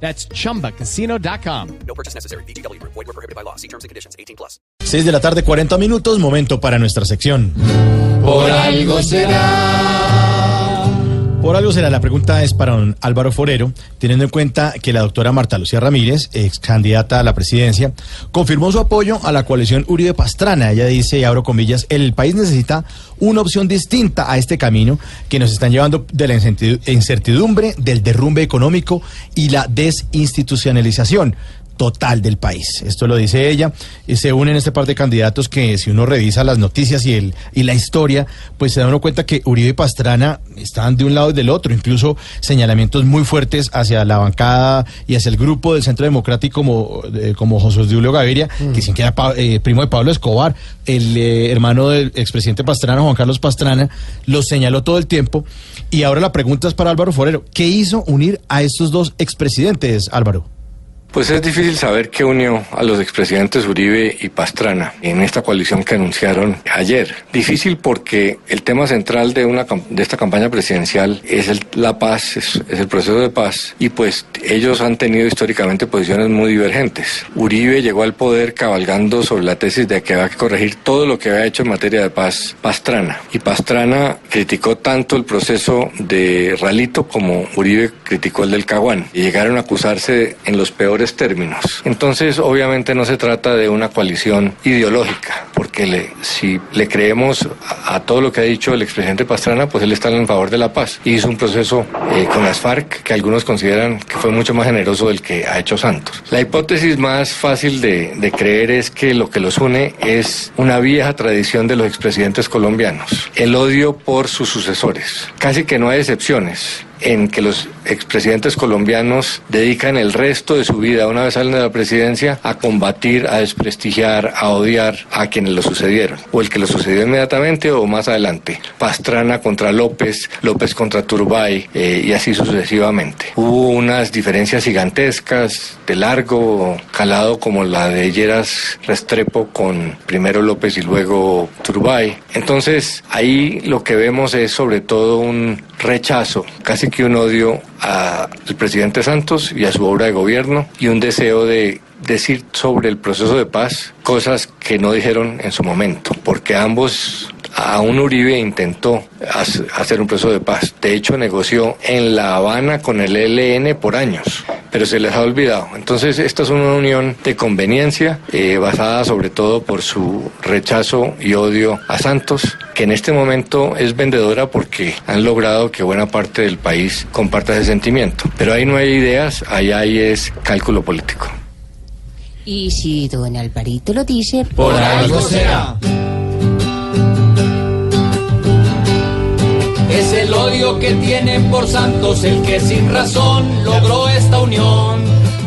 That's chumbacasino.com. No purchase necessary. BGW. Void were prohibited by law. See terms and conditions. 18 plus. 6 de la tarde, 40 minutos, momento para nuestra sección. Por algo será. Por algo será, la pregunta es para don Álvaro Forero, teniendo en cuenta que la doctora Marta Lucía Ramírez, ex candidata a la presidencia, confirmó su apoyo a la coalición Uribe Pastrana. Ella dice, y abro comillas, el país necesita una opción distinta a este camino que nos están llevando de la incertidumbre, del derrumbe económico y la desinstitucionalización total del país. Esto lo dice ella. Y se unen este par de candidatos que si uno revisa las noticias y, el, y la historia, pues se da uno cuenta que Uribe y Pastrana están de un lado y del otro. Incluso señalamientos muy fuertes hacia la bancada y hacia el grupo del Centro Democrático como, eh, como José Julio Gaviria, que sin que era eh, primo de Pablo Escobar, el eh, hermano del expresidente Pastrana, Juan Carlos Pastrana, los señaló todo el tiempo. Y ahora la pregunta es para Álvaro Forero. ¿Qué hizo unir a estos dos expresidentes, Álvaro? Pues es difícil saber qué unió a los expresidentes Uribe y Pastrana en esta coalición que anunciaron ayer. Difícil porque el tema central de, una, de esta campaña presidencial es la paz, es, es, el proceso de paz, y pues ellos han tenido históricamente posiciones muy divergentes. Uribe llegó al poder cabalgando sobre la tesis de que había que corregir todo lo que había hecho en materia de paz Pastrana. Y Pastrana criticó tanto el proceso de Ralito como Uribe criticó el del Caguán. Y llegaron a acusarse en los peores términos. Entonces, obviamente no se trata de una coalición ideológica, porque si le creemos a, todo lo que ha dicho el expresidente Pastrana, pues él está en favor de la paz. Y hizo un proceso eh, con las FARC que algunos consideran que fue mucho más generoso del que ha hecho Santos. La hipótesis más fácil de creer es que lo que los une es una vieja tradición de los expresidentes colombianos, el odio por sus sucesores. Casi que no hay excepciones en que los expresidentes colombianos dedican el resto de su vida, una vez salen de la presidencia, a combatir, a desprestigiar, a odiar a quienes lo sucedieron, o el que lo sucedió inmediatamente o más adelante. Pastrana contra López, López contra Turbay, eh, y así sucesivamente. Hubo unas diferencias gigantescas de largo calado como la de Lleras Restrepo con primero López y luego Turbay. Entonces ahí lo que vemos es sobre todo un rechazo, casi que un odio al presidente Santos y a su obra de gobierno y un deseo de decir sobre el proceso de paz cosas que no dijeron en su momento, porque ambos aún Uribe intentó hacer un proceso de paz. De hecho, negoció en La Habana con el ELN por años, pero se les ha olvidado. Entonces, esta es una unión de conveniencia eh, basada sobre todo por su rechazo y odio a Santos, que en este momento es vendedora porque han logrado que buena parte del país comparta ese sentimiento. Pero ahí no hay ideas, ahí hay es cálculo político. Y si don Alvarito lo dice, por algo será. Es el odio que tienen por Santos el que sin razón logró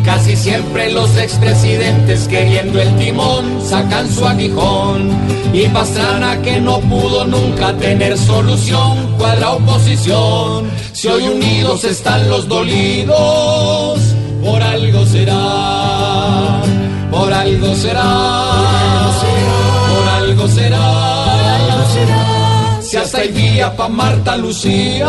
Casi siempre los expresidentes queriendo el timón sacan su aguijón. Y Pastrana que no pudo nunca tener solución, cuadra oposición. Si hoy unidos están los dolidos, por algo será, por algo será, por algo será. Si hasta el día pa' Marta Lucía